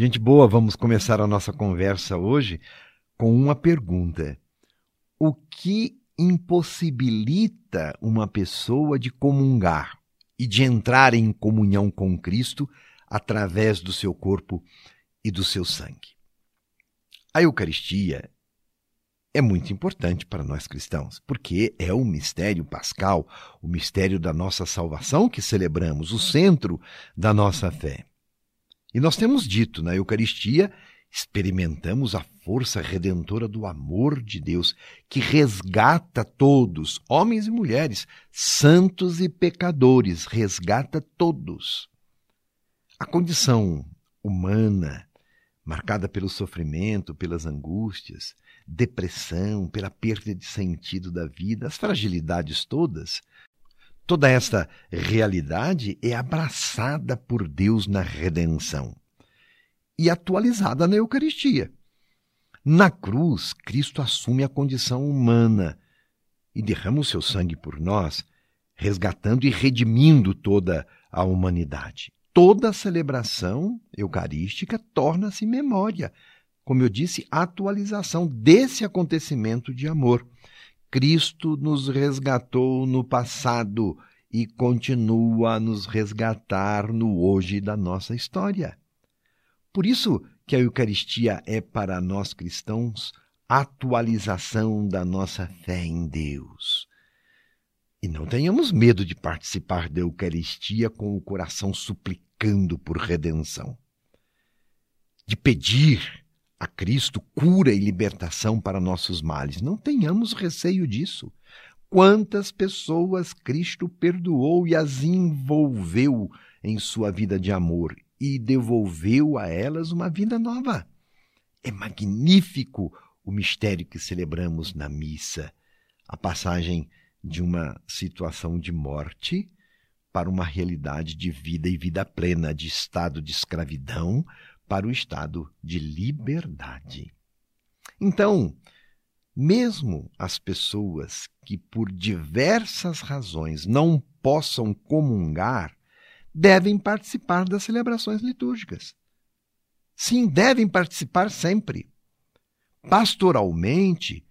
Gente boa, vamos começar a nossa conversa hoje com uma pergunta: O que impossibilita uma pessoa de comungar e de entrar em comunhão com Cristo através do seu corpo e do seu sangue? A Eucaristia é muito importante para nós cristãos, porque é o mistério pascal, o mistério da nossa salvação que celebramos, o centro da nossa fé. E nós temos dito na Eucaristia, experimentamos a força redentora do amor de Deus, que resgata todos, homens e mulheres, santos e pecadores, resgata todos. A condição humana, marcada pelo sofrimento, pelas angústias, depressão, pela perda de sentido da vida, as fragilidades todas, toda esta realidade é abraçada por Deus na redenção e atualizada na Eucaristia. Na cruz, Cristo assume a condição humana e derrama o seu sangue por nós, resgatando e redimindo toda a humanidade. Toda a celebração eucarística torna-se memória, como eu disse, atualização desse acontecimento de amor. Cristo nos resgatou no passado e continua a nos resgatar no hoje da nossa história. Por isso que a Eucaristia é para nós cristãos atualização da nossa fé em Deus. E não tenhamos medo de participar da Eucaristia com o coração suplicando por redenção. De pedir a Cristo cura e libertação para nossos males. Não tenhamos receio disso. Quantas pessoas Cristo perdoou e as envolveu em sua vida de amor e devolveu a elas uma vida nova. É magnífico o mistério que celebramos na missa, a passagem de uma situação de morte para uma realidade de vida e vida plena, de estado de escravidão para o estado de liberdade. Então, mesmo as pessoas que por diversas razões não possam comungar devem participar das celebrações litúrgicas. Sim, devem participar sempre. Pastoralmente,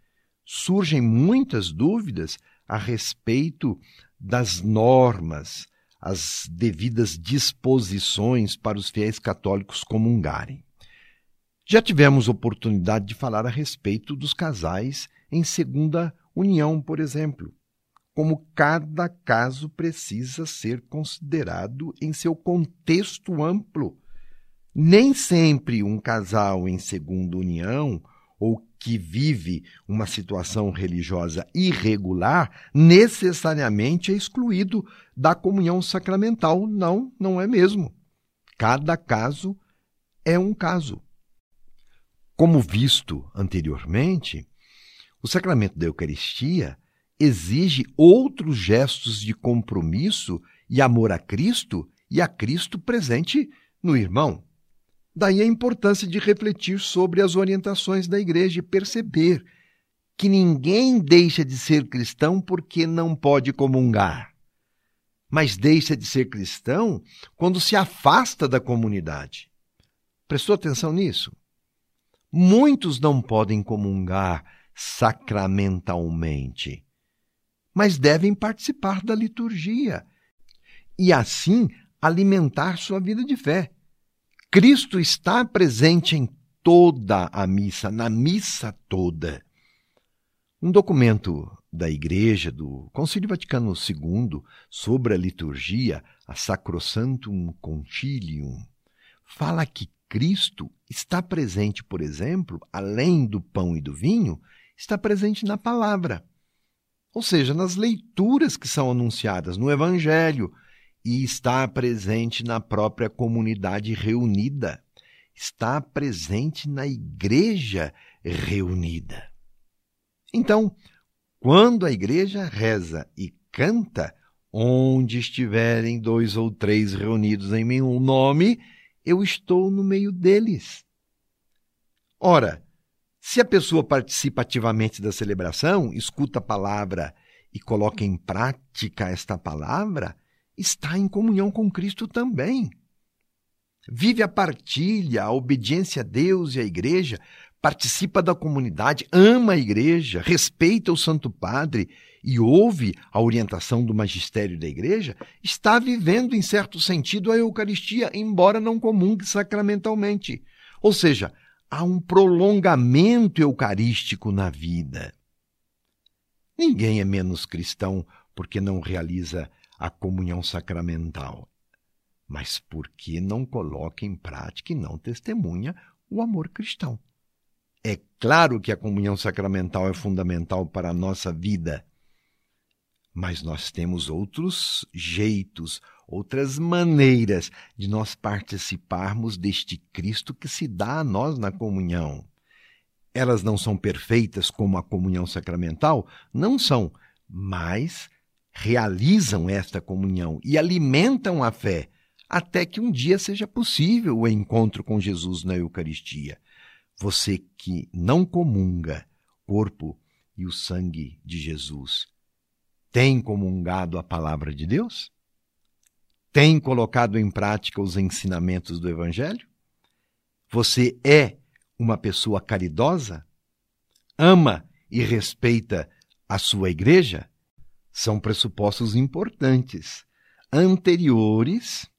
surgem muitas dúvidas a respeito das normas, as devidas disposições para os fiéis católicos comungarem. Já tivemos oportunidade de falar a respeito dos casais em segunda união, por exemplo como cada caso precisa ser considerado em seu contexto amplo. Nem sempre um casal em segunda união ou que vive uma situação religiosa irregular necessariamente é excluído da comunhão sacramental. Não, não é mesmo. Cada caso é um caso. Como visto anteriormente, o sacramento da Eucaristia exige outros gestos de compromisso e amor a Cristo e a Cristo presente no irmão. Daí a importância de refletir sobre as orientações da igreja e perceber que ninguém deixa de ser cristão porque não pode comungar, mas deixa de ser cristão quando se afasta da comunidade. Prestou atenção nisso? Muitos não podem comungar sacramentalmente mas devem participar da liturgia e assim alimentar sua vida de fé. Cristo está presente em toda a missa, na missa toda. Um documento da Igreja do Concílio Vaticano II sobre a liturgia, a Sacrosantum Concilium, fala que Cristo está presente, por exemplo, além do pão e do vinho, está presente na palavra ou seja, nas leituras que são anunciadas no Evangelho, e está presente na própria comunidade reunida, está presente na igreja reunida. Então, quando a igreja reza e canta, onde estiverem dois ou três reunidos em meu nome, eu estou no meio deles. Ora, se a pessoa participa ativamente da celebração, escuta a palavra e coloca em prática esta palavra, está em comunhão com Cristo também. vive a partilha, a obediência a Deus e à igreja, participa da comunidade, ama a igreja, respeita o Santo Padre e ouve a orientação do magistério da igreja, está vivendo, em certo sentido, a Eucaristia, embora não comungue sacramentalmente. Ou seja, há um prolongamento eucarístico na vida. Ninguém é menos cristão porque não realiza a comunhão sacramental, mas porque não coloca em prática e não testemunha o amor cristão. É claro que a comunhão sacramental é fundamental para a nossa vida, mas nós temos outros jeitos, outras maneiras de nós participarmos deste Cristo que se dá a nós na comunhão. Elas não são perfeitas como a comunhão sacramental? Não são, mas realizam esta comunhão e alimentam a fé até que um dia seja possível o encontro com Jesus na Eucaristia. Você que não comunga corpo e o sangue de Jesus, tem comungado a palavra de Deus? Tem colocado em prática os ensinamentos do Evangelho? Você é uma pessoa caridosa? Ama e respeita a sua igreja? São pressupostos importantes, anteriores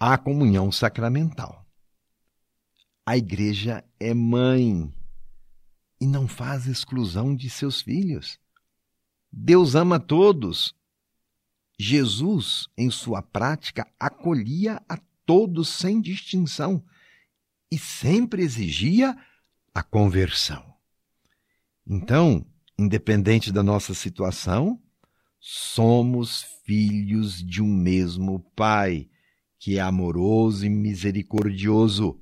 à comunhão sacramental. A igreja é mãe e não faz exclusão de seus filhos. Deus ama todos. Jesus, em sua prática, acolhia a todos sem distinção e sempre exigia a conversão. Então, independente da nossa situação, somos filhos de um mesmo Pai, que é amoroso e misericordioso,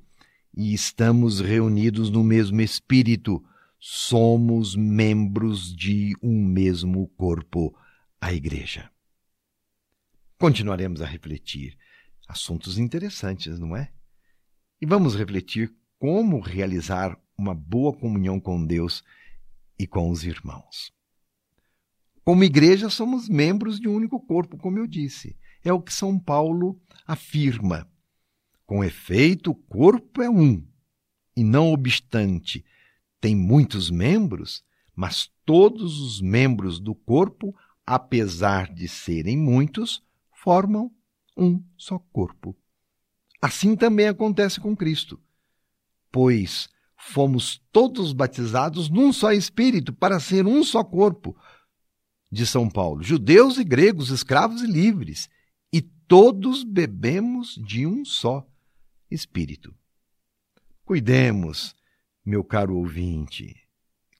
e estamos reunidos no mesmo Espírito. Somos membros de um mesmo corpo, a Igreja. Continuaremos a refletir. Assuntos interessantes, não é? E vamos refletir como realizar uma boa comunhão com Deus e com os irmãos. Como igreja, somos membros de um único corpo, como eu disse. É o que São Paulo afirma. Com efeito, o corpo é um. E não obstante, tem muitos membros, mas todos os membros do corpo, apesar de serem muitos, formam um só corpo. Assim também acontece com Cristo, pois fomos todos batizados num só Espírito para ser um só corpo. De São Paulo, judeus e gregos, escravos e livres, e todos bebemos de um só Espírito. Cuidemos, meu caro ouvinte,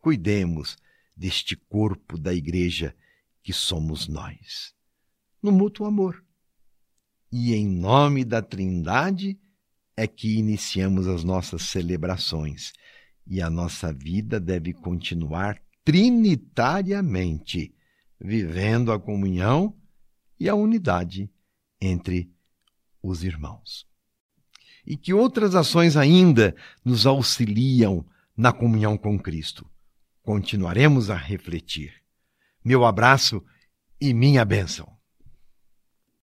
cuidemos deste corpo da Igreja que somos nós, no mútuo amor. E em nome da Trindade é que iniciamos as nossas celebrações. E a nossa vida deve continuar trinitariamente, vivendo a comunhão e a unidade entre os irmãos. E que outras ações ainda nos auxiliam na comunhão com Cristo? Continuaremos a refletir. Meu abraço e minha bênção.